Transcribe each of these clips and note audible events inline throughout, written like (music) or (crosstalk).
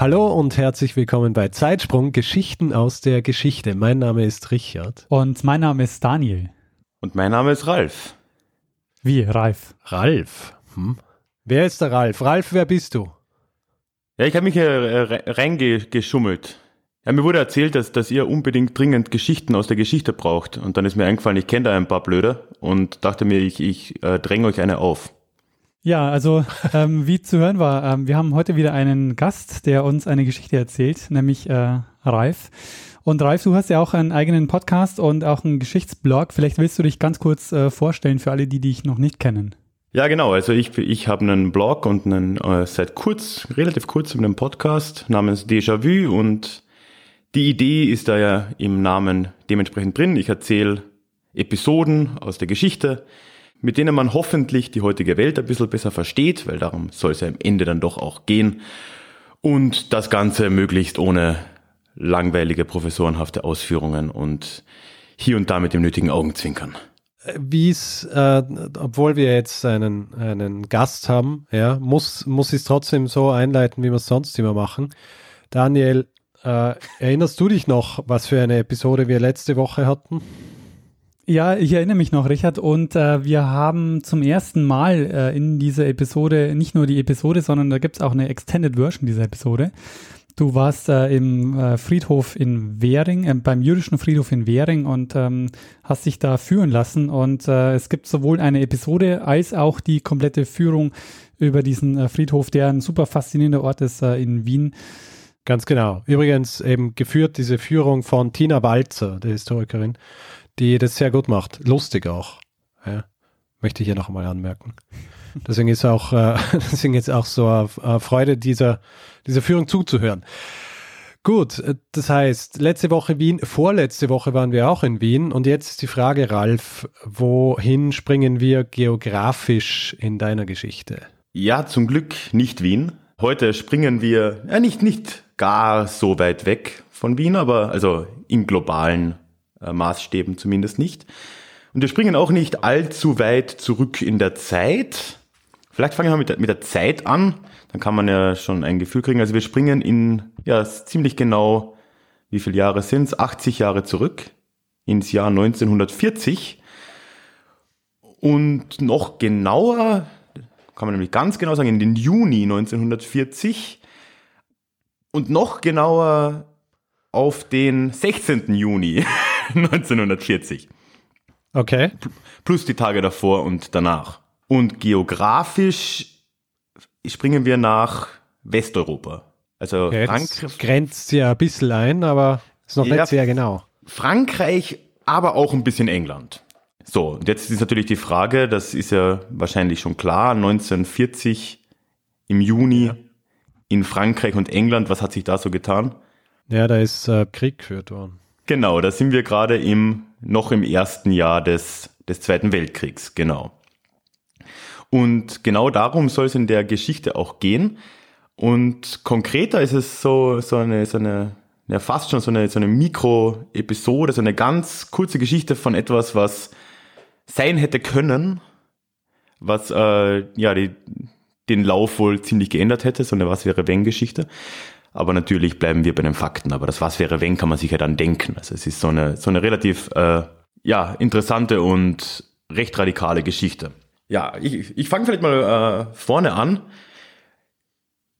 Hallo und herzlich willkommen bei Zeitsprung Geschichten aus der Geschichte. Mein Name ist Richard. Und mein Name ist Daniel. Und mein Name ist Ralf. Wie, Ralf? Ralf? Hm? Wer ist der Ralf? Ralf, wer bist du? Ja, ich habe mich hier äh, reingeschummelt. Ja, mir wurde erzählt, dass, dass ihr unbedingt dringend Geschichten aus der Geschichte braucht. Und dann ist mir eingefallen, ich kenne da ein paar Blöde und dachte mir, ich, ich äh, dränge euch eine auf. Ja, also ähm, wie zu hören war, ähm, wir haben heute wieder einen Gast, der uns eine Geschichte erzählt, nämlich äh, Ralf. Und Ralf, du hast ja auch einen eigenen Podcast und auch einen Geschichtsblog. Vielleicht willst du dich ganz kurz äh, vorstellen für alle, die dich noch nicht kennen. Ja, genau. Also ich, ich habe einen Blog und einen äh, seit kurz, relativ kurz einen Podcast namens Déjà-vu und die Idee ist da ja im Namen dementsprechend drin. Ich erzähle Episoden aus der Geschichte, mit denen man hoffentlich die heutige Welt ein bisschen besser versteht, weil darum soll es ja am Ende dann doch auch gehen. Und das Ganze möglichst ohne langweilige professorenhafte Ausführungen und hier und da mit dem nötigen Augenzwinkern. Wie es, äh, obwohl wir jetzt einen, einen Gast haben, ja, muss, muss ich es trotzdem so einleiten, wie wir es sonst immer machen. Daniel, äh, erinnerst du dich noch, was für eine Episode wir letzte Woche hatten? Ja, ich erinnere mich noch, Richard, und äh, wir haben zum ersten Mal äh, in dieser Episode nicht nur die Episode, sondern da gibt's auch eine Extended Version dieser Episode. Du warst äh, im äh, Friedhof in Währing, äh, beim jüdischen Friedhof in Währing und ähm, hast dich da führen lassen. Und äh, es gibt sowohl eine Episode als auch die komplette Führung über diesen Friedhof, der ein super faszinierender Ort ist in Wien. Ganz genau. Übrigens eben geführt diese Führung von Tina Walzer, der Historikerin die das sehr gut macht. Lustig auch. Ja, möchte ich hier noch einmal anmerken. (laughs) Deswegen ist auch, äh, (laughs) deswegen ist auch so eine Freude, dieser, dieser Führung zuzuhören. Gut, äh, das heißt, letzte Woche Wien, vorletzte Woche waren wir auch in Wien und jetzt ist die Frage, Ralf, wohin springen wir geografisch in deiner Geschichte? Ja, zum Glück nicht Wien. Heute springen wir, ja, nicht, nicht gar so weit weg von Wien, aber also im globalen äh, Maßstäben zumindest nicht. Und wir springen auch nicht allzu weit zurück in der Zeit. Vielleicht fangen wir mit der, mit der Zeit an, dann kann man ja schon ein Gefühl kriegen. Also wir springen in, ja, ziemlich genau, wie viele Jahre sind es? 80 Jahre zurück, ins Jahr 1940. Und noch genauer, kann man nämlich ganz genau sagen, in den Juni 1940. Und noch genauer auf den 16. Juni (laughs) (laughs) 1940. Okay. Plus die Tage davor und danach. Und geografisch springen wir nach Westeuropa. Also okay, Frankreich. Grenzt ja ein bisschen ein, aber ist noch ja, nicht sehr genau. Frankreich, aber auch ein bisschen England. So, und jetzt ist natürlich die Frage, das ist ja wahrscheinlich schon klar, 1940 im Juni ja. in Frankreich und England, was hat sich da so getan? Ja, da ist äh, Krieg geführt worden. Genau, da sind wir gerade im, noch im ersten Jahr des, des Zweiten Weltkriegs, genau. Und genau darum soll es in der Geschichte auch gehen. Und konkreter ist es so, so eine, so eine, ja, fast schon so eine, so eine Mikro-Episode, so eine ganz kurze Geschichte von etwas, was sein hätte können, was, äh, ja, die, den Lauf wohl ziemlich geändert hätte, so eine Was wäre wenn Geschichte. Aber natürlich bleiben wir bei den Fakten. Aber das was wäre wenn, kann man sich ja dann denken. Also es ist so eine, so eine relativ äh, ja, interessante und recht radikale Geschichte. Ja, ich, ich fange vielleicht mal äh, vorne an.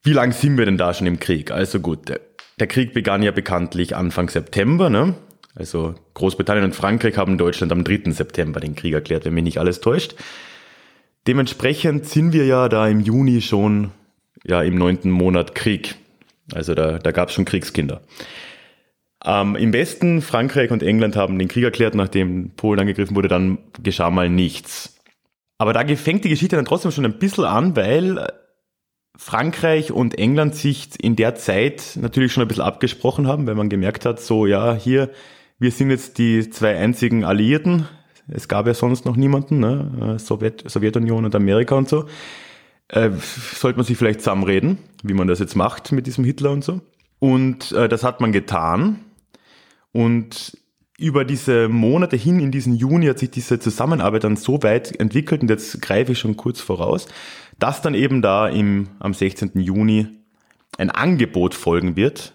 Wie lang sind wir denn da schon im Krieg? Also gut, der, der Krieg begann ja bekanntlich Anfang September. Ne? Also Großbritannien und Frankreich haben Deutschland am 3. September den Krieg erklärt, wenn mich nicht alles täuscht. Dementsprechend sind wir ja da im Juni schon ja im neunten Monat Krieg. Also da, da gab es schon Kriegskinder. Ähm, Im Westen, Frankreich und England haben den Krieg erklärt, nachdem Polen angegriffen wurde, dann geschah mal nichts. Aber da fängt die Geschichte dann trotzdem schon ein bisschen an, weil Frankreich und England sich in der Zeit natürlich schon ein bisschen abgesprochen haben, weil man gemerkt hat, so ja, hier, wir sind jetzt die zwei einzigen Alliierten. Es gab ja sonst noch niemanden, ne? Sowjet, Sowjetunion und Amerika und so. Äh, sollte man sich vielleicht zusammenreden, wie man das jetzt macht mit diesem Hitler und so. Und äh, das hat man getan. Und über diese Monate hin in diesen Juni hat sich diese Zusammenarbeit dann so weit entwickelt, und jetzt greife ich schon kurz voraus, dass dann eben da im, am 16. Juni ein Angebot folgen wird,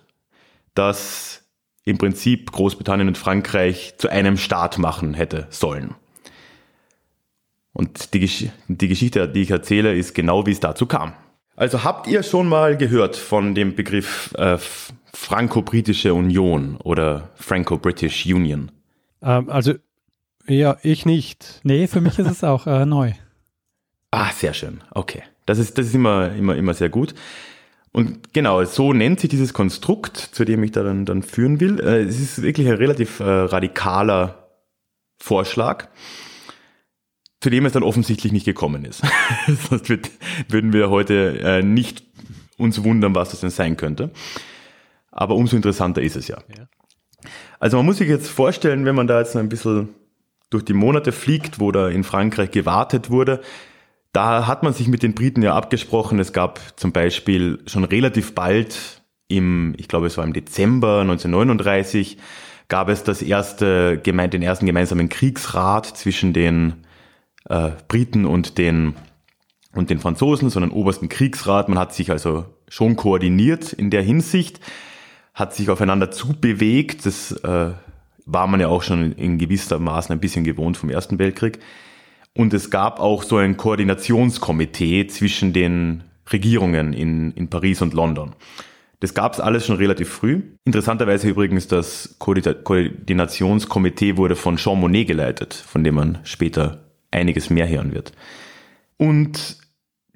das im Prinzip Großbritannien und Frankreich zu einem Staat machen hätte sollen. Und die, Gesch die Geschichte, die ich erzähle, ist genau, wie es dazu kam. Also habt ihr schon mal gehört von dem Begriff äh, Franco-Britische Union oder Franco-British Union? Ähm, also, ja, ich nicht. Nee, für mich ist es auch äh, neu. (laughs) Ah, sehr schön. Okay. Das ist, das ist immer, immer, immer sehr gut. Und genau, so nennt sich dieses Konstrukt, zu dem ich da dann, dann führen will. Äh, es ist wirklich ein relativ äh, radikaler Vorschlag, zu dem es dann offensichtlich nicht gekommen ist. (laughs) Sonst wird, würden wir heute äh, nicht uns wundern, was das denn sein könnte. Aber umso interessanter ist es ja. ja. Also man muss sich jetzt vorstellen, wenn man da jetzt ein bisschen durch die Monate fliegt, wo da in Frankreich gewartet wurde, da hat man sich mit den Briten ja abgesprochen. Es gab zum Beispiel schon relativ bald im, ich glaube es war im Dezember 1939, gab es das erste, den ersten gemeinsamen Kriegsrat zwischen den äh, Briten und den, und den Franzosen, sondern obersten Kriegsrat. Man hat sich also schon koordiniert in der Hinsicht hat sich aufeinander zubewegt. Das äh, war man ja auch schon in gewisser Maßen ein bisschen gewohnt vom Ersten Weltkrieg. Und es gab auch so ein Koordinationskomitee zwischen den Regierungen in, in Paris und London. Das gab es alles schon relativ früh. Interessanterweise übrigens, das Koordinationskomitee wurde von Jean Monnet geleitet, von dem man später einiges mehr hören wird. Und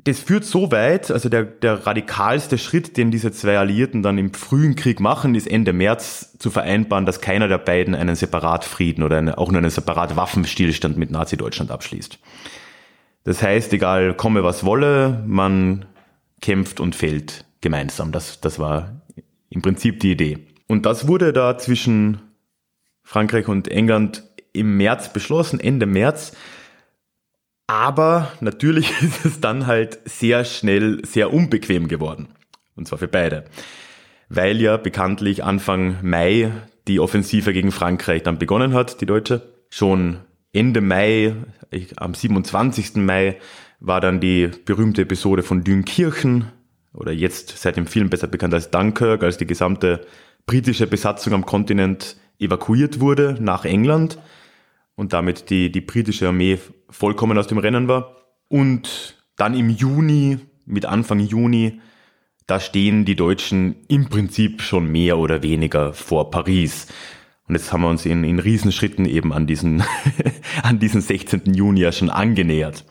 das führt so weit, also der, der radikalste Schritt, den diese zwei Alliierten dann im frühen Krieg machen, ist Ende März zu vereinbaren, dass keiner der beiden einen Separatfrieden oder eine, auch nur einen separat Waffenstillstand mit Nazi-Deutschland abschließt. Das heißt, egal komme was wolle, man kämpft und fällt gemeinsam. Das, das war im Prinzip die Idee. Und das wurde da zwischen Frankreich und England im März beschlossen, Ende März. Aber natürlich (laughs) ist es dann halt sehr schnell sehr unbequem geworden. Und zwar für beide. Weil ja bekanntlich Anfang Mai die Offensive gegen Frankreich dann begonnen hat, die deutsche. Schon Ende Mai, am 27. Mai, war dann die berühmte Episode von Dünkirchen, oder jetzt seit dem Film besser bekannt als Dunkirk, als die gesamte britische Besatzung am Kontinent evakuiert wurde nach England und damit die, die britische Armee vollkommen aus dem Rennen war. Und dann im Juni, mit Anfang Juni, da stehen die Deutschen im Prinzip schon mehr oder weniger vor Paris. Und jetzt haben wir uns in, in Riesenschritten eben an diesen, (laughs) an diesen 16. Juni ja schon angenähert.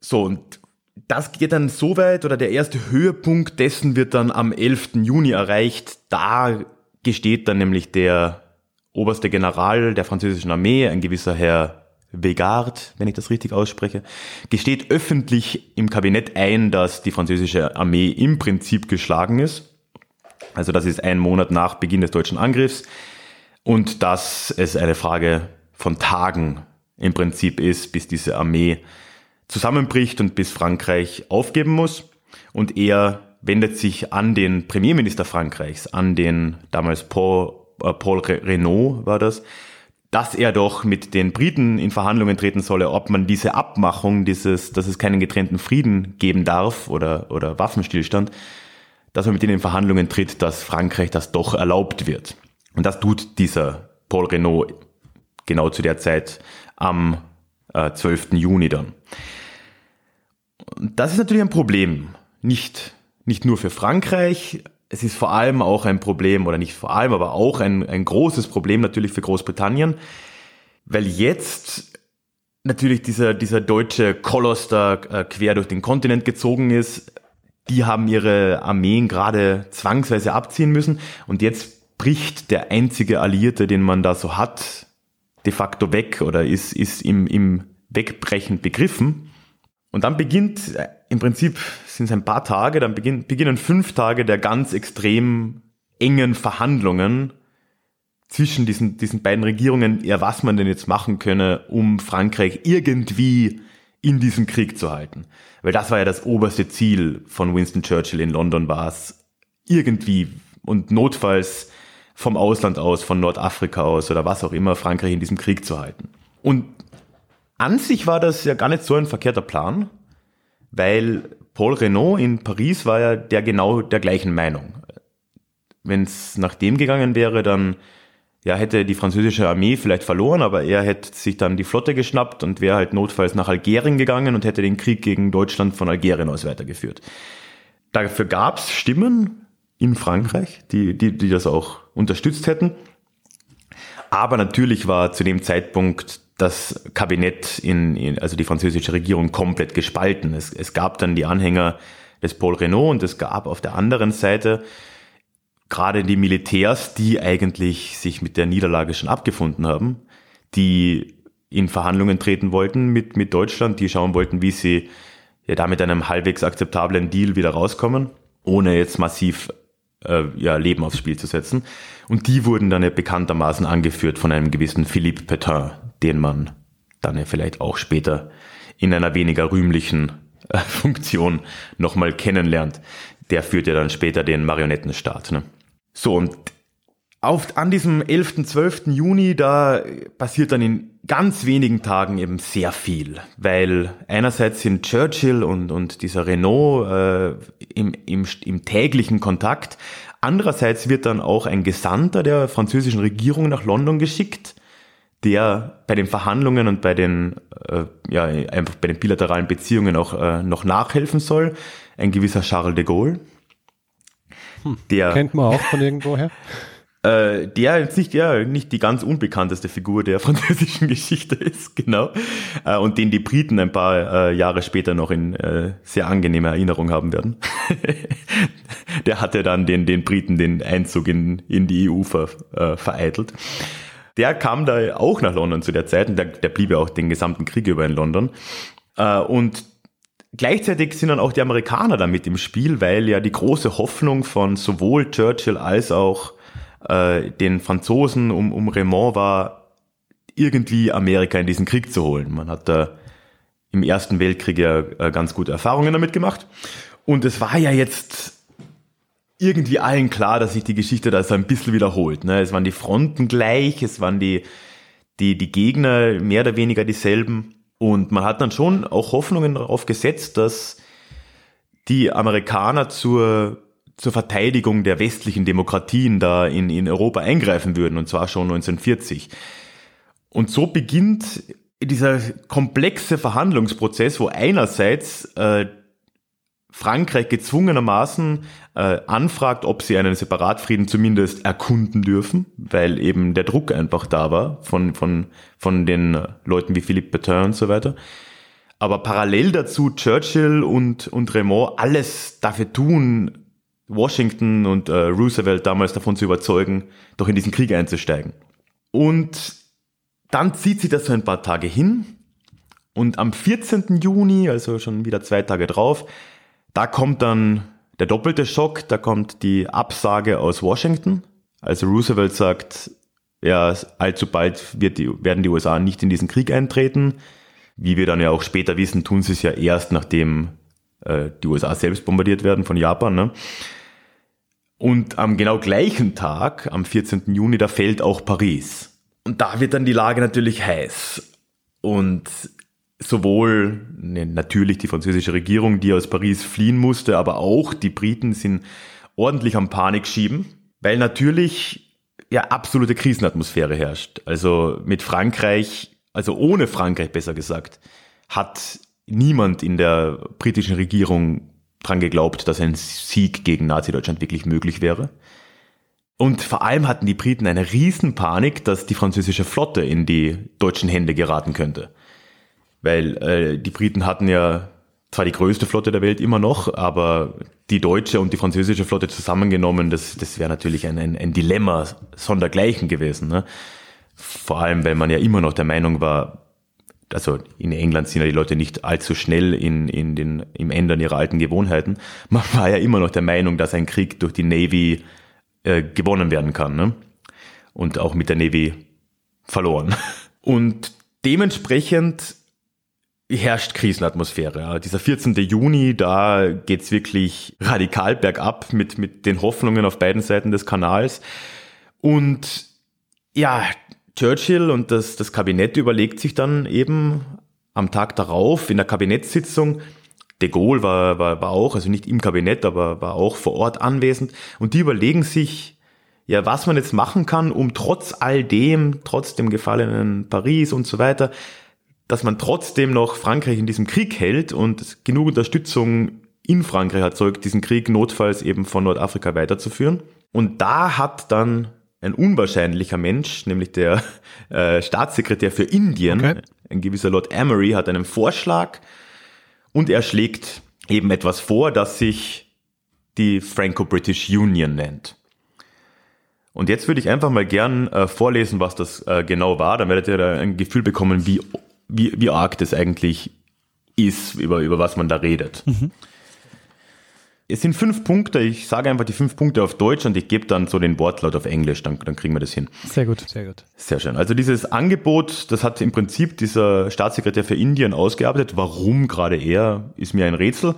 So, und das geht dann so weit, oder der erste Höhepunkt dessen wird dann am 11. Juni erreicht. Da gesteht dann nämlich der oberste General der französischen Armee, ein gewisser Herr Vegard, wenn ich das richtig ausspreche, gesteht öffentlich im Kabinett ein, dass die französische Armee im Prinzip geschlagen ist. Also das ist ein Monat nach Beginn des deutschen Angriffs und dass es eine Frage von Tagen im Prinzip ist, bis diese Armee zusammenbricht und bis Frankreich aufgeben muss. Und er wendet sich an den Premierminister Frankreichs, an den damals Paul Paul Renault war das, dass er doch mit den Briten in Verhandlungen treten solle, ob man diese Abmachung, dieses, dass es keinen getrennten Frieden geben darf oder, oder Waffenstillstand, dass man mit denen in Verhandlungen tritt, dass Frankreich das doch erlaubt wird. Und das tut dieser Paul Renault genau zu der Zeit am äh, 12. Juni dann. Das ist natürlich ein Problem. Nicht, nicht nur für Frankreich, es ist vor allem auch ein Problem, oder nicht vor allem, aber auch ein, ein großes Problem natürlich für Großbritannien, weil jetzt natürlich dieser, dieser deutsche Koloss da äh, quer durch den Kontinent gezogen ist. Die haben ihre Armeen gerade zwangsweise abziehen müssen und jetzt bricht der einzige Alliierte, den man da so hat, de facto weg oder ist, ist im, im Wegbrechen begriffen. Und dann beginnt im Prinzip sind es ein paar Tage, dann beginn, beginnen fünf Tage der ganz extrem engen Verhandlungen zwischen diesen, diesen beiden Regierungen, ja, was man denn jetzt machen könne, um Frankreich irgendwie in diesem Krieg zu halten. Weil das war ja das oberste Ziel von Winston Churchill in London, war es irgendwie und notfalls vom Ausland aus, von Nordafrika aus oder was auch immer, Frankreich in diesem Krieg zu halten. Und an sich war das ja gar nicht so ein verkehrter Plan, weil Paul Renault in Paris war ja der genau der gleichen Meinung. Wenn es nach dem gegangen wäre, dann ja, hätte die französische Armee vielleicht verloren, aber er hätte sich dann die Flotte geschnappt und wäre halt notfalls nach Algerien gegangen und hätte den Krieg gegen Deutschland von Algerien aus weitergeführt. Dafür gab es Stimmen in Frankreich, die, die, die das auch unterstützt hätten. Aber natürlich war zu dem Zeitpunkt das Kabinett in, in also die französische Regierung komplett gespalten. Es, es gab dann die Anhänger des Paul Renault und es gab auf der anderen Seite gerade die Militärs, die eigentlich sich mit der Niederlage schon abgefunden haben, die in Verhandlungen treten wollten mit, mit Deutschland, die schauen wollten, wie sie ja da mit einem halbwegs akzeptablen Deal wieder rauskommen, ohne jetzt massiv äh, ja, Leben aufs Spiel zu setzen. Und die wurden dann ja bekanntermaßen angeführt von einem gewissen Philippe Petain, den man dann ja vielleicht auch später in einer weniger rühmlichen äh, (laughs) Funktion nochmal kennenlernt. Der führt ja dann später den Marionettenstaat. Ne? So, und auf, an diesem 11., 12. Juni, da passiert dann in ganz wenigen Tagen eben sehr viel, weil einerseits sind Churchill und, und dieser Renault äh, im, im, im täglichen Kontakt, andererseits wird dann auch ein Gesandter der französischen Regierung nach London geschickt, der bei den Verhandlungen und bei den, äh, ja, einfach bei den bilateralen Beziehungen auch äh, noch nachhelfen soll, ein gewisser Charles de Gaulle. Hm, der kennt man auch von irgendwoher. (laughs) Äh, der jetzt nicht, ja, nicht die ganz unbekannteste Figur der (laughs) französischen Geschichte ist, genau. Äh, und den die Briten ein paar äh, Jahre später noch in äh, sehr angenehme Erinnerung haben werden. (laughs) der hatte dann den, den Briten den Einzug in, in die EU ver, äh, vereitelt. Der kam da auch nach London zu der Zeit und der, der blieb ja auch den gesamten Krieg über in London. Äh, und Gleichzeitig sind dann auch die Amerikaner damit im Spiel, weil ja die große Hoffnung von sowohl Churchill als auch äh, den Franzosen um, um Raymond war, irgendwie Amerika in diesen Krieg zu holen. Man hat da im Ersten Weltkrieg ja äh, ganz gute Erfahrungen damit gemacht. Und es war ja jetzt irgendwie allen klar, dass sich die Geschichte da so ein bisschen wiederholt. Ne? Es waren die Fronten gleich, es waren die, die, die Gegner mehr oder weniger dieselben. Und man hat dann schon auch Hoffnungen darauf gesetzt, dass die Amerikaner zur, zur Verteidigung der westlichen Demokratien da in, in Europa eingreifen würden, und zwar schon 1940. Und so beginnt dieser komplexe Verhandlungsprozess, wo einerseits äh, Frankreich gezwungenermaßen äh, anfragt, ob sie einen Separatfrieden zumindest erkunden dürfen, weil eben der Druck einfach da war von, von, von den Leuten wie Philippe Petain und so weiter. Aber parallel dazu Churchill und, und Raymond alles dafür tun, Washington und äh, Roosevelt damals davon zu überzeugen, doch in diesen Krieg einzusteigen. Und dann zieht sich das so ein paar Tage hin. Und am 14. Juni, also schon wieder zwei Tage drauf, da kommt dann der doppelte Schock, da kommt die Absage aus Washington. Also Roosevelt sagt, ja, allzu bald wird die, werden die USA nicht in diesen Krieg eintreten. Wie wir dann ja auch später wissen, tun sie es ja erst, nachdem äh, die USA selbst bombardiert werden von Japan. Ne? Und am genau gleichen Tag, am 14. Juni, da fällt auch Paris. Und da wird dann die Lage natürlich heiß. Und sowohl ne, natürlich die französische Regierung, die aus Paris fliehen musste, aber auch die Briten sind ordentlich am Panik schieben, weil natürlich ja absolute Krisenatmosphäre herrscht. Also mit Frankreich, also ohne Frankreich besser gesagt, hat niemand in der britischen Regierung dran geglaubt, dass ein Sieg gegen Nazi-Deutschland wirklich möglich wäre. Und vor allem hatten die Briten eine Riesenpanik, dass die französische Flotte in die deutschen Hände geraten könnte. Weil äh, die Briten hatten ja zwar die größte Flotte der Welt immer noch, aber die deutsche und die französische Flotte zusammengenommen, das, das wäre natürlich ein, ein, ein Dilemma sondergleichen gewesen. Ne? Vor allem, weil man ja immer noch der Meinung war, also in England sind ja die Leute nicht allzu schnell in, in den, im Ändern ihrer alten Gewohnheiten. Man war ja immer noch der Meinung, dass ein Krieg durch die Navy äh, gewonnen werden kann. Ne? Und auch mit der Navy verloren. (laughs) Und dementsprechend herrscht Krisenatmosphäre. Dieser 14. Juni, da geht's wirklich radikal bergab mit, mit den Hoffnungen auf beiden Seiten des Kanals. Und ja, Churchill und das, das Kabinett überlegt sich dann eben am Tag darauf in der Kabinettssitzung, de Gaulle war, war, war auch, also nicht im Kabinett, aber war auch vor Ort anwesend, und die überlegen sich, ja, was man jetzt machen kann, um trotz all dem, trotz dem gefallenen Paris und so weiter, dass man trotzdem noch Frankreich in diesem Krieg hält und genug Unterstützung in Frankreich erzeugt, diesen Krieg notfalls eben von Nordafrika weiterzuführen. Und da hat dann ein unwahrscheinlicher Mensch, nämlich der (laughs) äh, Staatssekretär für Indien, okay. ein gewisser Lord Emery, hat einen Vorschlag und er schlägt eben etwas vor, das sich die Franco-British Union nennt. Und jetzt würde ich einfach mal gern äh, vorlesen, was das äh, genau war. Dann werdet ihr da ein Gefühl bekommen, wie, wie, wie arg das eigentlich ist, über, über was man da redet. Mhm. Es sind fünf Punkte. Ich sage einfach die fünf Punkte auf Deutsch und ich gebe dann so den Wortlaut auf Englisch. Dann, dann kriegen wir das hin. Sehr gut, sehr gut. Sehr schön. Also dieses Angebot, das hat im Prinzip dieser Staatssekretär für Indien ausgearbeitet. Warum gerade er, ist mir ein Rätsel.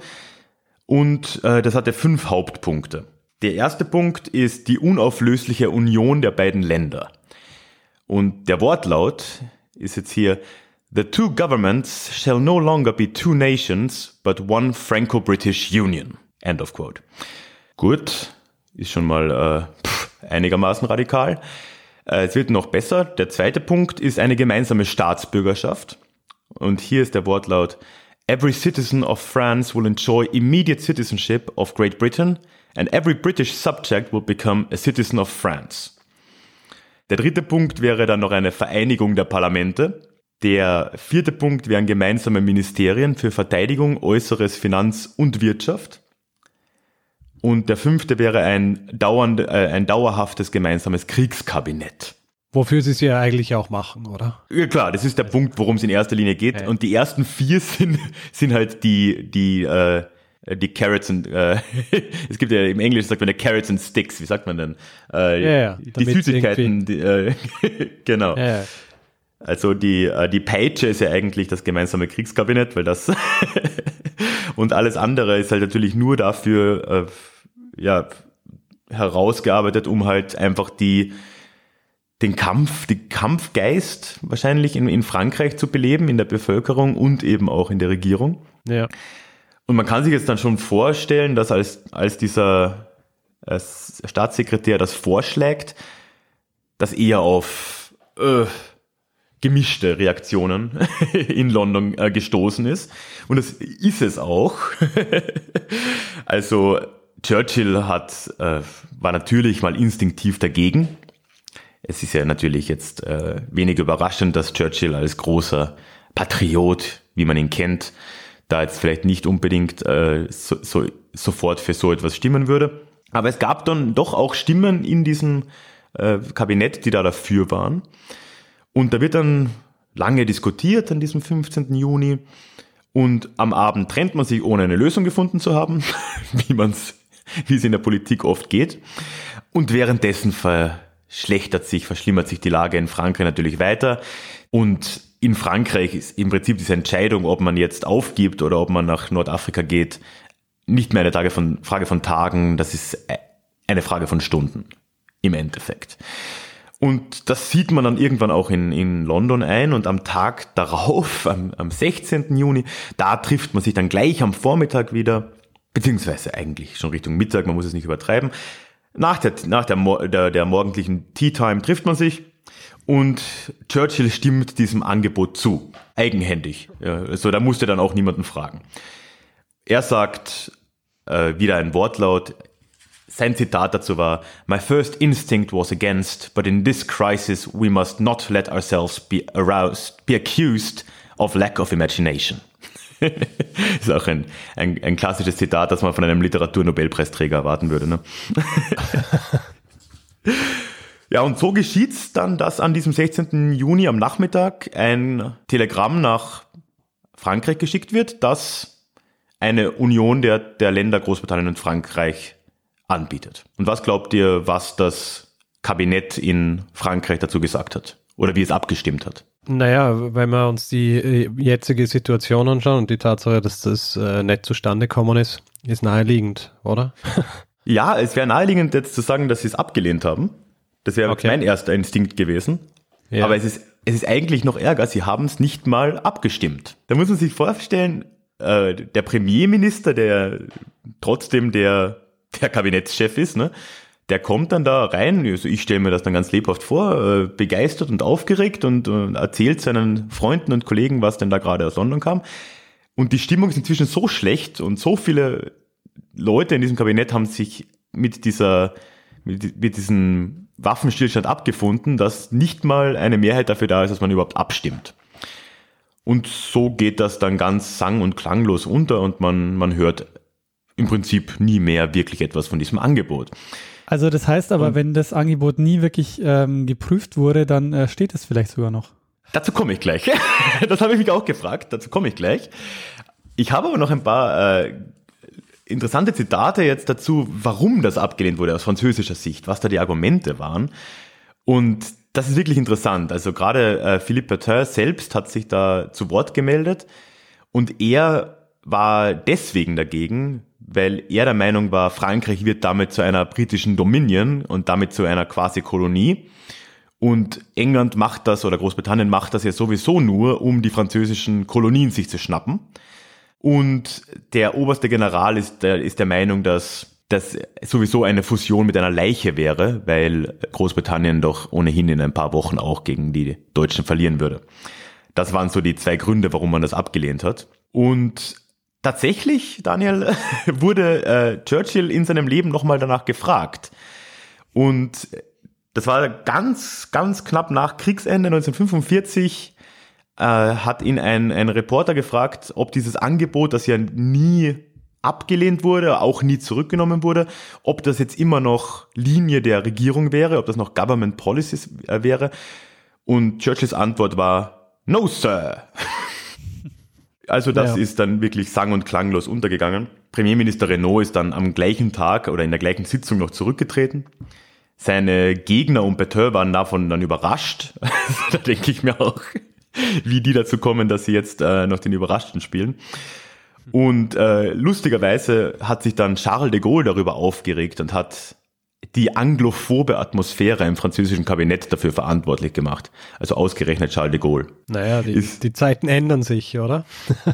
Und äh, das hatte fünf Hauptpunkte. Der erste Punkt ist die unauflösliche Union der beiden Länder. Und der Wortlaut ist jetzt hier, The two governments shall no longer be two nations, but one Franco-British Union. End of quote. Gut, ist schon mal äh, pff, einigermaßen radikal. Äh, es wird noch besser. Der zweite Punkt ist eine gemeinsame Staatsbürgerschaft. Und hier ist der Wortlaut, Every citizen of France will enjoy immediate citizenship of Great Britain and every British subject will become a citizen of France. Der dritte Punkt wäre dann noch eine Vereinigung der Parlamente. Der vierte Punkt wären gemeinsame Ministerien für Verteidigung, Äußeres, Finanz und Wirtschaft. Und der fünfte wäre ein, dauernd, äh, ein dauerhaftes gemeinsames Kriegskabinett. Wofür sie es ja eigentlich auch machen, oder? Ja klar, das ist der Punkt, worum es in erster Linie geht. Ja. Und die ersten vier (laughs) sind, sind halt die, die, äh, die Carrots und äh, (laughs) es gibt ja im Englischen sagt man ja Carrots and Sticks, wie sagt man denn? Äh, ja, ja, die Süßigkeiten, die, äh, (laughs) genau. Ja, also die, äh, die Peitsche ist ja eigentlich das gemeinsame Kriegskabinett, weil das (laughs) und alles andere ist halt natürlich nur dafür äh, ja, herausgearbeitet, um halt einfach die den Kampf, den Kampfgeist wahrscheinlich in, in Frankreich zu beleben, in der Bevölkerung und eben auch in der Regierung. Ja. Und man kann sich jetzt dann schon vorstellen, dass als, als dieser als Staatssekretär das vorschlägt, dass eher auf äh, gemischte Reaktionen (laughs) in London äh, gestoßen ist. Und das ist es auch. (laughs) also Churchill hat, äh, war natürlich mal instinktiv dagegen, es ist ja natürlich jetzt äh, wenig überraschend, dass Churchill als großer Patriot, wie man ihn kennt, da jetzt vielleicht nicht unbedingt äh, so, so, sofort für so etwas stimmen würde. Aber es gab dann doch auch Stimmen in diesem äh, Kabinett, die da dafür waren. Und da wird dann lange diskutiert an diesem 15. Juni. Und am Abend trennt man sich, ohne eine Lösung gefunden zu haben, (laughs) wie man's, wie es in der Politik oft geht. Und währenddessen ver schlechtert sich, verschlimmert sich die Lage in Frankreich natürlich weiter. Und in Frankreich ist im Prinzip diese Entscheidung, ob man jetzt aufgibt oder ob man nach Nordafrika geht, nicht mehr eine Frage von, Frage von Tagen, das ist eine Frage von Stunden im Endeffekt. Und das sieht man dann irgendwann auch in, in London ein und am Tag (laughs) darauf, am, am 16. Juni, da trifft man sich dann gleich am Vormittag wieder, beziehungsweise eigentlich schon Richtung Mittag, man muss es nicht übertreiben, nach der, nach der, der, der morgendlichen Tea Time trifft man sich und Churchill stimmt diesem Angebot zu. Eigenhändig. Also da musste dann auch niemanden fragen. Er sagt äh, wieder ein Wortlaut. Sein Zitat dazu war, My first instinct was against, but in this crisis we must not let ourselves be aroused, be accused of lack of imagination. (laughs) ist auch ein, ein, ein, klassisches Zitat, das man von einem Literaturnobelpreisträger erwarten würde. Ne? (laughs) Ja, und so geschieht's dann, dass an diesem 16. Juni am Nachmittag ein Telegramm nach Frankreich geschickt wird, das eine Union der, der Länder Großbritannien und Frankreich anbietet. Und was glaubt ihr, was das Kabinett in Frankreich dazu gesagt hat? Oder wie es abgestimmt hat? Naja, wenn wir uns die äh, jetzige Situation anschauen und die Tatsache, dass das äh, nicht zustande gekommen ist, ist naheliegend, oder? (laughs) ja, es wäre naheliegend jetzt zu sagen, dass sie es abgelehnt haben. Das wäre Okay. mein erster Instinkt gewesen. Ja. Aber es ist, es ist eigentlich noch ärger, sie haben es nicht mal abgestimmt. Da muss man sich vorstellen, äh, der Premierminister, der trotzdem der, der Kabinettschef ist, ne, der kommt dann da rein, also ich stelle mir das dann ganz lebhaft vor, äh, begeistert und aufgeregt und äh, erzählt seinen Freunden und Kollegen, was denn da gerade aus London kam. Und die Stimmung ist inzwischen so schlecht und so viele Leute in diesem Kabinett haben sich mit dieser, mit, mit diesem Waffenstillstand abgefunden, dass nicht mal eine Mehrheit dafür da ist, dass man überhaupt abstimmt. Und so geht das dann ganz sang- und klanglos unter und man, man hört im Prinzip nie mehr wirklich etwas von diesem Angebot. Also das heißt aber, Und- wenn das Angebot nie wirklich ähm, geprüft wurde, dann äh, steht es vielleicht sogar noch. Dazu komme ich gleich. (laughs) Das habe ich mich auch gefragt. Dazu komme ich gleich. Ich habe aber noch ein paar äh, interessante Zitate jetzt dazu, warum das abgelehnt wurde aus französischer Sicht, was da die Argumente waren. Und das ist wirklich interessant. Also gerade äh, Philippe Petain selbst hat sich da zu Wort gemeldet und er war deswegen dagegen, weil er der Meinung war, Frankreich wird damit zu einer britischen Dominion und damit zu einer quasi Kolonie. Und England macht das oder Großbritannien macht das ja sowieso nur, um die französischen Kolonien sich zu schnappen. Und der oberste General ist der, ist der Meinung, dass das sowieso eine Fusion mit einer Leiche wäre, weil Großbritannien doch ohnehin in ein paar Wochen auch gegen die Deutschen verlieren würde. Das waren so die zwei Gründe, warum man das abgelehnt hat. Und tatsächlich, Daniel, (laughs) wurde äh, Churchill in seinem Leben nochmal danach gefragt. Und das war ganz, ganz knapp nach Kriegsende 1945 äh, hat ihn ein, ein Reporter gefragt, ob dieses Angebot, das ja nie abgelehnt wurde, auch nie zurückgenommen wurde, ob das jetzt immer noch Linie der Regierung wäre, ob das noch Government Policies äh, wäre. Und Churchills Antwort war, no, sir. (laughs) Also das Ja. ist dann wirklich sang- und klanglos untergegangen. Premierminister Renault ist dann am gleichen Tag oder in der gleichen Sitzung noch zurückgetreten. Seine Gegner und Peteur waren davon dann überrascht. (laughs) da denke ich mir auch, wie die dazu kommen, dass sie jetzt äh, noch den Überraschten spielen. Und äh, lustigerweise hat sich dann Charles de Gaulle darüber aufgeregt und hat die anglophobe Atmosphäre im französischen Kabinett dafür verantwortlich gemacht. Also ausgerechnet Charles de Gaulle. Naja, die, Ist- die Zeiten ändern sich, oder?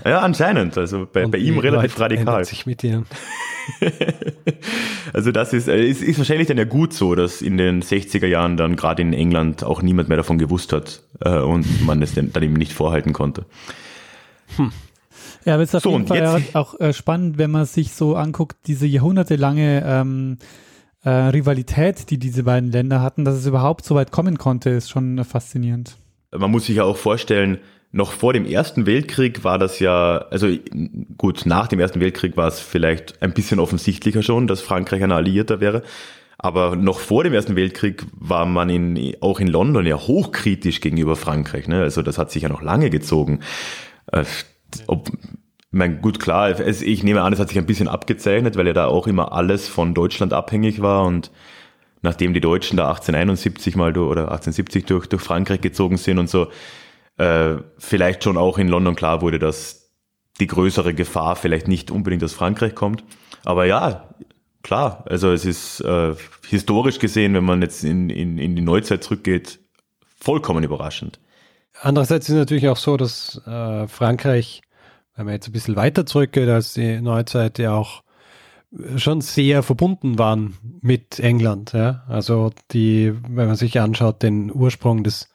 Ja, anscheinend. Also bei, bei ihm relativ Leute radikal. sich mit ihnen. (laughs) Also das ist, äh, ist, ist wahrscheinlich dann ja gut so, dass in den 60er Jahren dann gerade in England auch niemand mehr davon gewusst hat äh, und man es dann, dann eben nicht vorhalten konnte. Ja, aber es ist auf So, jeden Fall auch äh, spannend, wenn man sich so anguckt, diese jahrhundertelange ähm, äh, Rivalität, die diese beiden Länder hatten, dass es überhaupt so weit kommen konnte, ist schon äh, faszinierend. Man muss sich ja auch vorstellen, noch vor dem Ersten Weltkrieg war das ja, also gut, nach dem Ersten Weltkrieg war es vielleicht ein bisschen offensichtlicher schon, dass Frankreich ein Alliierter wäre. Aber noch vor dem Ersten Weltkrieg war man in, auch in London ja hochkritisch gegenüber Frankreich. Ne? Also das hat sich ja noch lange gezogen. Äh, ob, ich mein, gut, klar, ich nehme an, es hat sich ein bisschen abgezeichnet, weil ja da auch immer alles von Deutschland abhängig war und nachdem die Deutschen da 1871 mal durch, oder 1870 durch, durch Frankreich gezogen sind und so, äh, vielleicht schon auch in London klar wurde, dass die größere Gefahr vielleicht nicht unbedingt aus Frankreich kommt. Aber ja, klar, also es ist äh, historisch gesehen, wenn man jetzt in, in, in die Neuzeit zurückgeht, vollkommen überraschend. Andererseits ist es natürlich auch so, dass äh, Frankreich, wenn man jetzt ein bisschen weiter zurückgeht als die Neuzeit, ja auch schon sehr verbunden waren mit England. Ja? Also die, wenn man sich anschaut, den Ursprung des,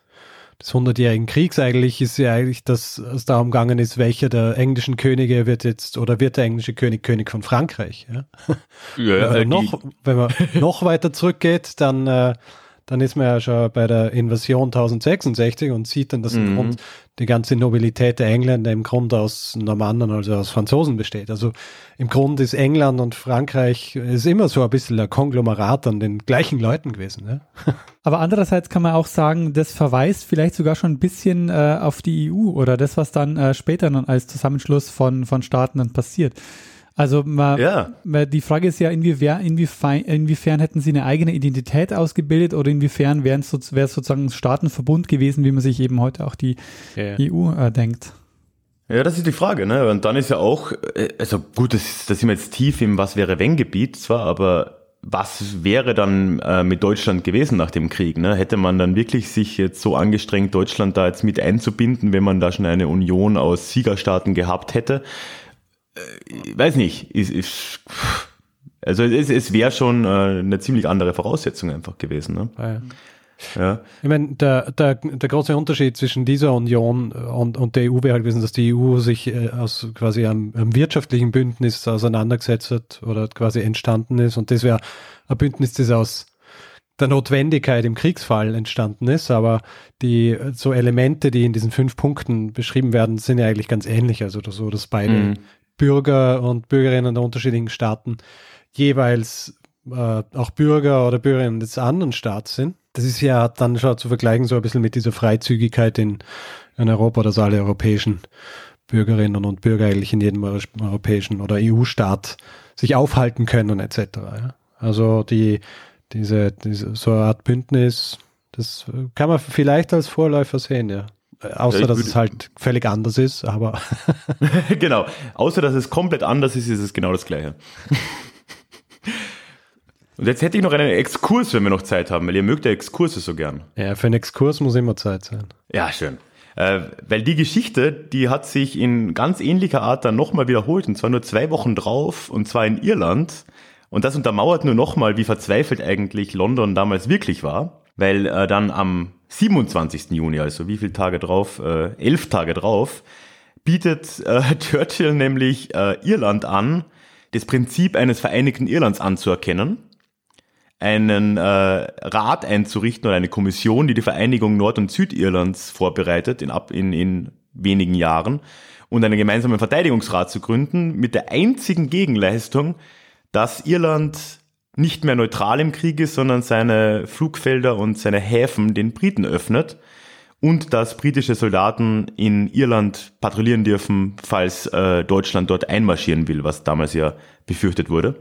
des hundertjährigen Kriegs eigentlich, ist ja eigentlich, dass es darum gegangen ist, welcher der englischen Könige wird jetzt oder wird der englische König König von Frankreich. Ja? Ja, wenn, man noch, wenn man (laughs) noch weiter zurückgeht, dann, äh, dann ist man ja schon bei der Invasion 1066 und sieht dann, dass im Mhm. Grund die ganze Nobilität der Engländer im Grunde aus Normannen, also aus Franzosen besteht. Also im Grunde ist England und Frankreich ist immer so ein bisschen ein Konglomerat an den gleichen Leuten gewesen. Ne? (laughs) Aber andererseits kann man auch sagen, das verweist vielleicht sogar schon ein bisschen äh, auf die EU oder das, was dann äh, später dann als Zusammenschluss von, von Staaten dann passiert. Also man, Ja. man- die Frage ist ja, inwiefern, inwiefern, inwiefern hätten sie eine eigene Identität ausgebildet oder inwiefern wären es so, wäre es sozusagen ein Staatenverbund gewesen, wie man sich eben heute auch die EU äh, denkt. Ja, das ist die Frage, ne? Und dann ist ja auch, äh, also gut, das, das sind wir jetzt tief im Was wäre wenn Gebiet zwar, aber was wäre dann äh, mit Deutschland gewesen nach dem Krieg? Ne? Hätte man dann wirklich sich jetzt so angestrengt, Deutschland da jetzt mit einzubinden, wenn man da schon eine Union aus Siegerstaaten gehabt hätte? Äh, weiß nicht. Ist, ist, also es, es wäre schon äh, eine ziemlich andere Voraussetzung einfach gewesen. Ne? Ja. Ja. Ich meine, der, der, der große Unterschied zwischen dieser Union und, und der EU wäre halt gewesen, dass die EU sich äh, aus quasi einem, einem wirtschaftlichen Bündnis auseinandergesetzt hat oder quasi entstanden ist. Und das wäre ein Bündnis, das aus der Notwendigkeit im Kriegsfall entstanden ist. Aber die so Elemente, die in diesen fünf Punkten beschrieben werden, sind ja eigentlich ganz ähnlich. Also so, dass beide Mhm. Bürger und Bürgerinnen der unterschiedlichen Staaten jeweils äh, auch Bürger oder Bürgerinnen des anderen Staats sind. Das ist ja dann schon zu vergleichen so ein bisschen mit dieser Freizügigkeit in, in Europa, dass alle europäischen Bürgerinnen und Bürger eigentlich in jedem euro- europäischen oder EU-Staat sich aufhalten können etc. Also die, diese, diese, so eine Art Bündnis, das kann man vielleicht als Vorläufer sehen, ja. Äh, Außer, Ja, dass es halt völlig anders ist, aber (laughs) genau. Außer dass es komplett anders ist, ist es genau das Gleiche. (laughs) Und jetzt hätte ich noch einen Exkurs, wenn wir noch Zeit haben, weil ihr mögt ja Exkurse so gern. ja, für einen Exkurs muss immer Zeit sein. Ja, schön. Äh, weil die Geschichte, die hat sich in ganz ähnlicher Art dann nochmal wiederholt, und zwar nur zwei Wochen drauf, und zwar in Irland. Und das untermauert nur nochmal, wie verzweifelt eigentlich London damals wirklich war, weil äh, dann am 27. Juni, also wie viele Tage drauf, äh, elf Tage drauf, bietet äh, (laughs) Churchill nämlich äh, Irland an, das Prinzip eines Vereinigten Irlands anzuerkennen einen äh, Rat einzurichten oder eine Kommission, die die Vereinigung Nord- und Südirlands vorbereitet in, in, in wenigen Jahren und einen gemeinsamen Verteidigungsrat zu gründen mit der einzigen Gegenleistung, dass Irland nicht mehr neutral im Krieg ist, sondern seine Flugfelder und seine Häfen den Briten öffnet und dass britische Soldaten in Irland patrouillieren dürfen, falls äh, Deutschland dort einmarschieren will, was damals ja befürchtet wurde.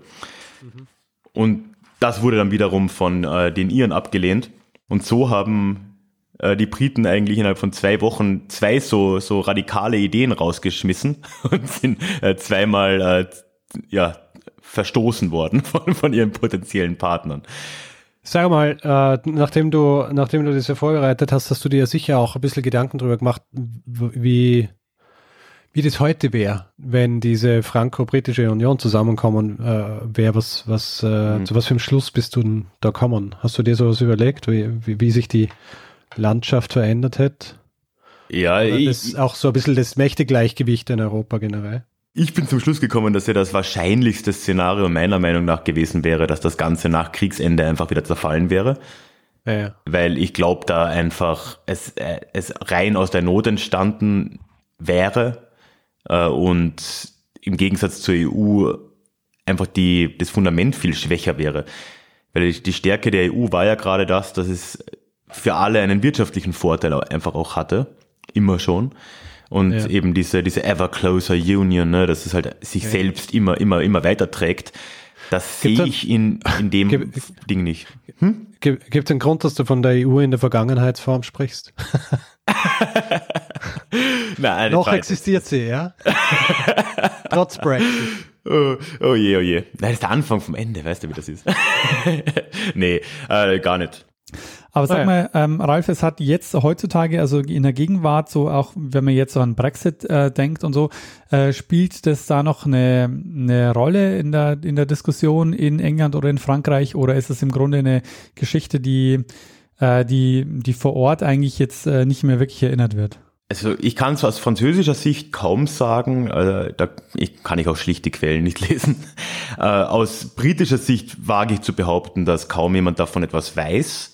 Und das wurde dann wiederum von äh, den Iren abgelehnt. Und so haben äh, die Briten eigentlich innerhalb von zwei Wochen zwei so, so radikale Ideen rausgeschmissen (laughs) und sind äh, zweimal äh, ja, verstoßen worden (laughs) von, von ihren potenziellen Partnern. Sag mal, äh, nachdem du, nachdem du das ja vorbereitet hast, hast du dir ja sicher auch ein bisschen Gedanken darüber gemacht, wie, wie das heute wäre, wenn diese franco-britische Union zusammenkommen, äh, wäre was, was, äh, Mhm. zu was für einem Schluss bist du denn da kommen? Hast du dir sowas überlegt, wie, wie, wie sich die Landschaft verändert hätte? Ja, Oder ich, das, auch so ein bisschen das Mächtegleichgewicht in Europa generell. Ich bin zum Schluss gekommen, dass ja das wahrscheinlichste Szenario meiner Meinung nach gewesen wäre, dass das Ganze nach Kriegsende einfach wieder zerfallen wäre. Ja, ja. Weil ich glaube, da einfach es, äh, es rein aus der Not entstanden wäre äh, und im Gegensatz zur EU einfach die, das Fundament viel schwächer wäre. Weil die Stärke der EU war ja gerade das, dass es für alle einen wirtschaftlichen Vorteil einfach auch hatte. Immer schon. Und Ja. eben diese, diese ever closer Union, ne, dass es halt sich selbst immer, immer, immer weiter trägt. Das sehe ich in, in dem Gibt- Ding nicht. Gibt es einen Grund, dass du von der EU in der Vergangenheitsform sprichst? (laughs) Nein, Noch existiert sie, ja? (laughs) Trotz Brexit. Oh, oh je, oh je. Nein, das ist der Anfang vom Ende, weißt du, wie das ist? (laughs) nee, äh, gar nicht. Aber sag ja. mal, ähm, Ralf, es hat jetzt heutzutage, also in der Gegenwart, so auch wenn man jetzt so an Brexit äh, denkt und so, äh, spielt das da noch eine, eine Rolle in der, in der Diskussion in England oder in Frankreich oder ist es im Grunde eine Geschichte, die, äh, die, die vor Ort eigentlich jetzt äh, nicht mehr wirklich erinnert wird? Also ich kann es aus französischer Sicht kaum sagen, äh, da ich, kann ich auch schlicht die Quellen nicht (laughs) lesen. Äh, aus britischer Sicht wage ich zu behaupten, dass kaum jemand davon etwas weiß.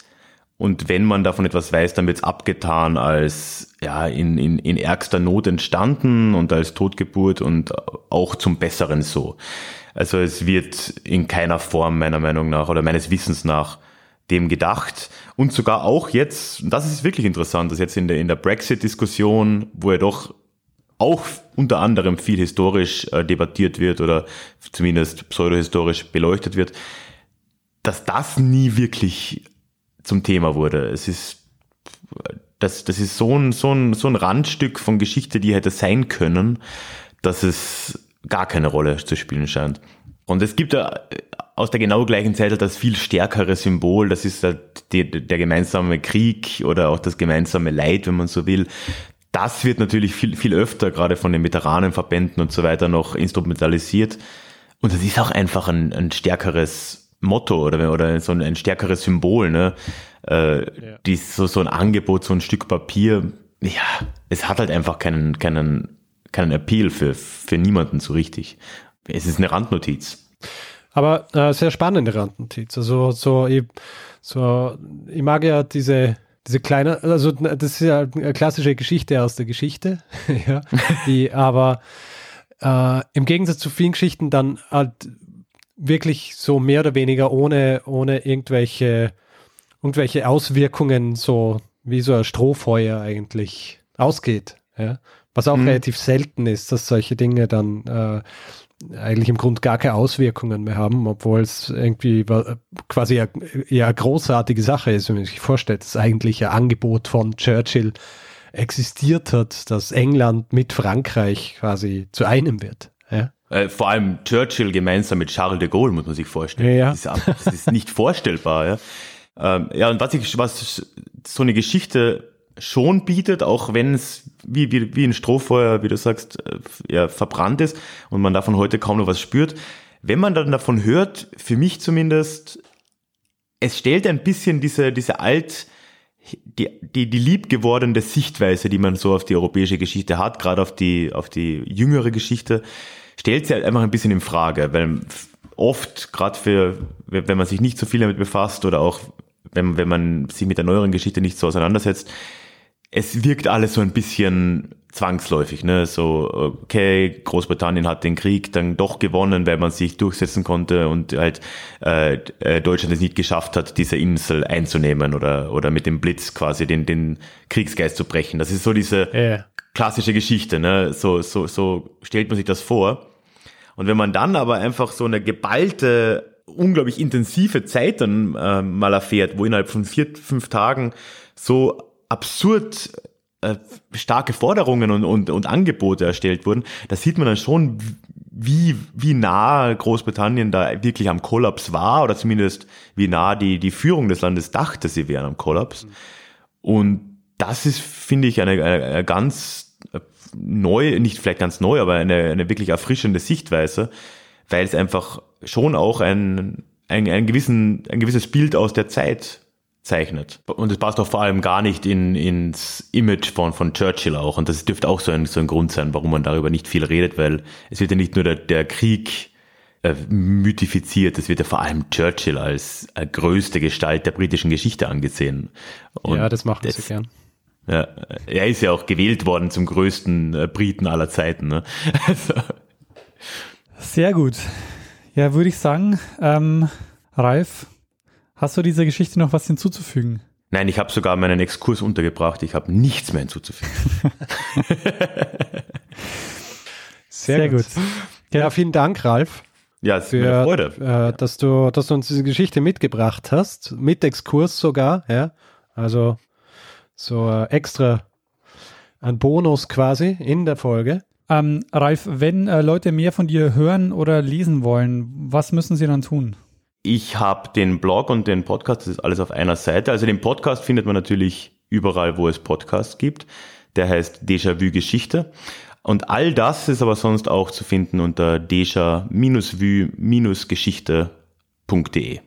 Und wenn man davon etwas weiß, dann wird es abgetan als ja in, in, in ärgster Not entstanden und als Totgeburt und auch zum Besseren so. Also es wird in keiner Form meiner Meinung nach oder meines Wissens nach dem gedacht. Und sogar auch jetzt, das ist wirklich interessant, dass jetzt in der, in der Brexit-Diskussion, wo ja doch auch unter anderem viel historisch äh, debattiert wird oder zumindest pseudohistorisch beleuchtet wird, dass das nie wirklich zum Thema wurde. Es ist, das, das ist so ein, so, ein, so ein Randstück von Geschichte, die hätte sein können, dass es gar keine Rolle zu spielen scheint. Und es gibt ja aus der genau gleichen Zeit das viel stärkere Symbol, das ist die, der gemeinsame Krieg oder auch das gemeinsame Leid, wenn man so will. Das wird natürlich viel, viel öfter, gerade von den Veteranenverbänden und so weiter, noch instrumentalisiert. Und das ist auch einfach ein, ein stärkeres Motto oder, oder so ein, ein stärkeres Symbol, ne? Äh, ja. die, so, so ein Angebot, so ein Stück Papier, ja, es hat halt einfach keinen, keinen, keinen Appeal für, für niemanden so richtig. Es ist eine Randnotiz. Aber äh, sehr spannende Randnotiz. Also so, ich, so, ich mag ja diese, diese kleine, also das ist ja eine klassische Geschichte aus der Geschichte, (laughs) ja, die aber äh, im Gegensatz zu vielen Geschichten dann halt wirklich so mehr oder weniger ohne, ohne irgendwelche, irgendwelche Auswirkungen so wie so ein Strohfeuer eigentlich ausgeht. Ja? Was auch mhm. relativ selten ist, dass solche Dinge dann äh, eigentlich im Grunde gar keine Auswirkungen mehr haben, obwohl es irgendwie quasi ja, ja eine großartige Sache ist, wenn man sich vorstellt, das eigentliche Angebot von Churchill existiert hat, dass England mit Frankreich quasi zu einem wird. Ja? Äh, vor allem Churchill gemeinsam mit Charles de Gaulle, muss man sich vorstellen. Ja, Das, ist, das, ist, nicht vorstellbar. Ja, ähm, ja und was, ich, was so eine Geschichte schon bietet, auch wenn es wie, wie, wie ein Strohfeuer, wie du sagst, äh, ja, verbrannt ist und man davon heute kaum noch was spürt. Wenn man dann davon hört, für mich zumindest, es stellt ein bisschen diese, diese alt, die, die, die liebgewordene Sichtweise, die man so auf die europäische Geschichte hat, gerade auf die, auf die jüngere Geschichte, stellt sie halt einfach ein bisschen in Frage, weil oft, gerade für, wenn man sich nicht so viel damit befasst oder auch wenn, wenn man sich mit der neueren Geschichte nicht so auseinandersetzt, es wirkt alles so ein bisschen zwangsläufig, ne? So, okay, Großbritannien hat den Krieg dann doch gewonnen, weil man sich durchsetzen konnte und halt äh, äh, Deutschland es nicht geschafft hat, diese Insel einzunehmen oder oder mit dem Blitz quasi den den Kriegsgeist zu brechen. Das ist so diese yeah. Klassische Geschichte, ne? So so so stellt man sich das vor. Und wenn man dann aber einfach so eine geballte, unglaublich intensive Zeit dann äh, mal erfährt, wo innerhalb von vier fünf Tagen so absurd äh, starke Forderungen und, und, und Angebote erstellt wurden, da sieht man dann schon, wie, wie nah Großbritannien da wirklich am Kollaps war oder zumindest wie nah die, die Führung des Landes dachte, sie wären am Kollaps. Und das ist, finde ich, eine, eine, eine ganz äh, neu, nicht vielleicht ganz neu, aber eine, eine wirklich erfrischende Sichtweise, weil es einfach schon auch ein, ein, ein, gewissen, ein gewisses Bild aus der Zeit zeichnet. Und es passt auch vor allem gar nicht in, ins Image von, von Churchill auch. Und das dürfte auch so ein, so ein Grund sein, warum man darüber nicht viel redet, weil es wird ja nicht nur der, der Krieg äh, mythifiziert, es wird ja vor allem Churchill als äh, größte Gestalt der britischen Geschichte angesehen. Und ja, das macht das, sie gern. Ja, er ist ja auch gewählt worden zum größten äh, Briten aller Zeiten. Ne? (laughs) Also. Sehr gut. Ja, würde ich sagen, ähm, Ralf, Hast du dieser Geschichte noch was hinzuzufügen? Nein, ich habe sogar meinen Exkurs untergebracht. Ich habe nichts mehr hinzuzufügen. (laughs) Sehr, Sehr gut. gut. Ja, vielen Dank, Ralf. Ja, es ist für, mir Freude. Äh, dass, du, dass du uns diese Geschichte mitgebracht hast, mit Exkurs sogar, ja. Also so äh, extra ein Bonus quasi in der Folge. Ähm, Ralf, wenn äh, Leute mehr von dir hören oder lesen wollen, was müssen sie dann tun? Ich habe den Blog und den Podcast, das ist alles auf einer Seite. Also den Podcast findet man natürlich überall, wo es Podcasts gibt. Der heißt Déjà-vu Geschichte. Und all das ist aber sonst auch zu finden unter déjà-vu-geschichte.de.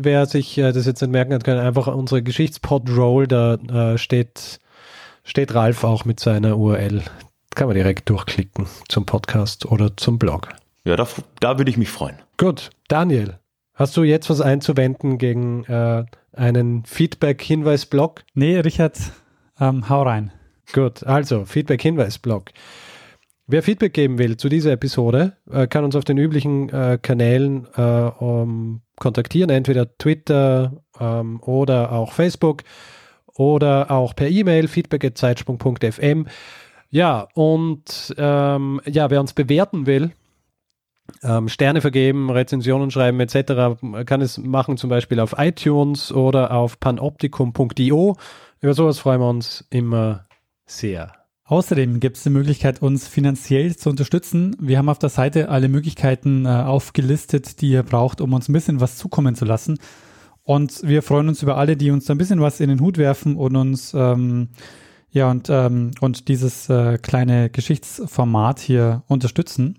Wer sich äh, das jetzt nicht merken kann, einfach unsere Geschichtspod-Roll, da äh, steht, steht Ralf auch mit seiner URL. Kann man direkt durchklicken zum Podcast oder zum Blog. Ja, da, da würde ich mich freuen. Gut, Daniel, Hast du jetzt was einzuwenden gegen äh, einen Feedback-Hinweis-Blog? Nee, Richard, ähm, hau rein. Gut, also Feedback-Hinweis-Blog. Wer Feedback geben will zu dieser Episode, äh, kann uns auf den üblichen äh, Kanälen äh, um, kontaktieren, entweder Twitter ähm, oder auch Facebook oder auch per E-Mail feedback.zeitsprung.fm. Ja, und ähm, ja, wer uns bewerten will, ähm, Sterne vergeben, Rezensionen schreiben etc., kann es machen zum Beispiel auf iTunes oder auf panoptikum.io. Über sowas freuen wir uns immer sehr. Außerdem gibt es die Möglichkeit, uns finanziell zu unterstützen. Wir haben auf der Seite alle Möglichkeiten äh, aufgelistet, die ihr braucht, um uns ein bisschen was zukommen zu lassen. Und wir freuen uns über alle, die uns da ein bisschen was in den Hut werfen und uns ähm, ja und, ähm, und dieses äh, kleine Geschichtsformat hier unterstützen.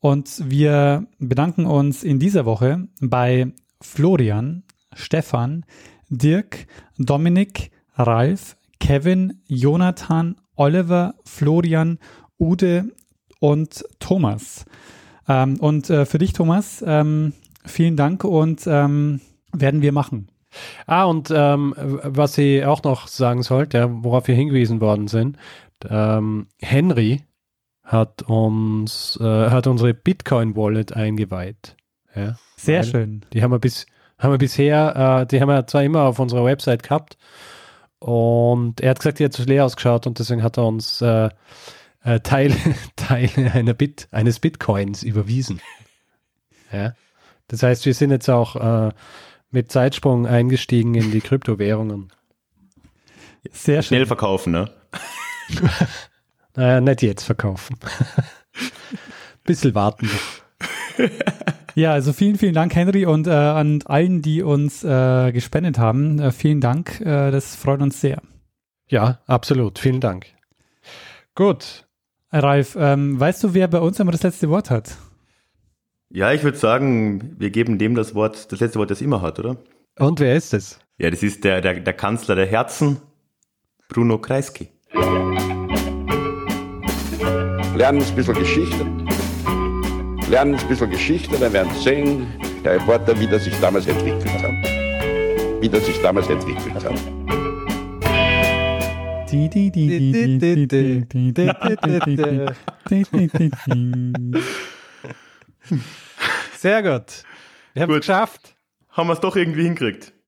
Und wir bedanken uns in dieser Woche bei Florian, Stefan, Dirk, Dominik, Ralf, Kevin, Jonathan, Oliver, Florian, Ude und Thomas. Ähm, und äh, für dich, Thomas, ähm, vielen Dank und ähm, werden wir machen. Ah, und ähm, was ich auch noch sagen sollte, ja, worauf wir hingewiesen worden sind, ähm, Henry hat uns, äh, hat unsere Bitcoin-Wallet eingeweiht. Ja, Sehr schön. Die haben wir bis, haben wir bisher, äh, die haben wir zwar immer auf unserer Website gehabt und er hat gesagt, die hat zu leer ausgeschaut und deswegen hat er uns äh, äh, Teile, (laughs) Teile einer Bit, eines Bitcoins überwiesen. (laughs) Ja. Das heißt, wir sind jetzt auch äh, mit Zeitsprung eingestiegen in die Kryptowährungen. Sehr schön. Schnell verkaufen, ne? (laughs) Naja, nicht jetzt verkaufen. Bisschen warten. Ja, also vielen, vielen Dank, Henry, und äh, an allen, die uns äh, gespendet haben. Äh, vielen Dank, äh, das freut uns sehr. Ja, absolut. Vielen Dank. Gut. Ralf, ähm, weißt du, wer bei uns immer das letzte Wort hat? Ja, ich würde sagen, wir geben dem das Wort, das letzte Wort, das immer hat, oder? Und wer ist es? Ja, das ist der, der, der Kanzler der Herzen, Bruno Kreisky. Lernen ein bisschen Geschichte lernen ein bisschen Geschichte, dann werden Sie sehen, der Reporter, wie das sich damals entwickelt hat. Wie das sich damals entwickelt hat. Sehr gut. Wir haben es geschafft. Haben wir es doch irgendwie hinkriegt.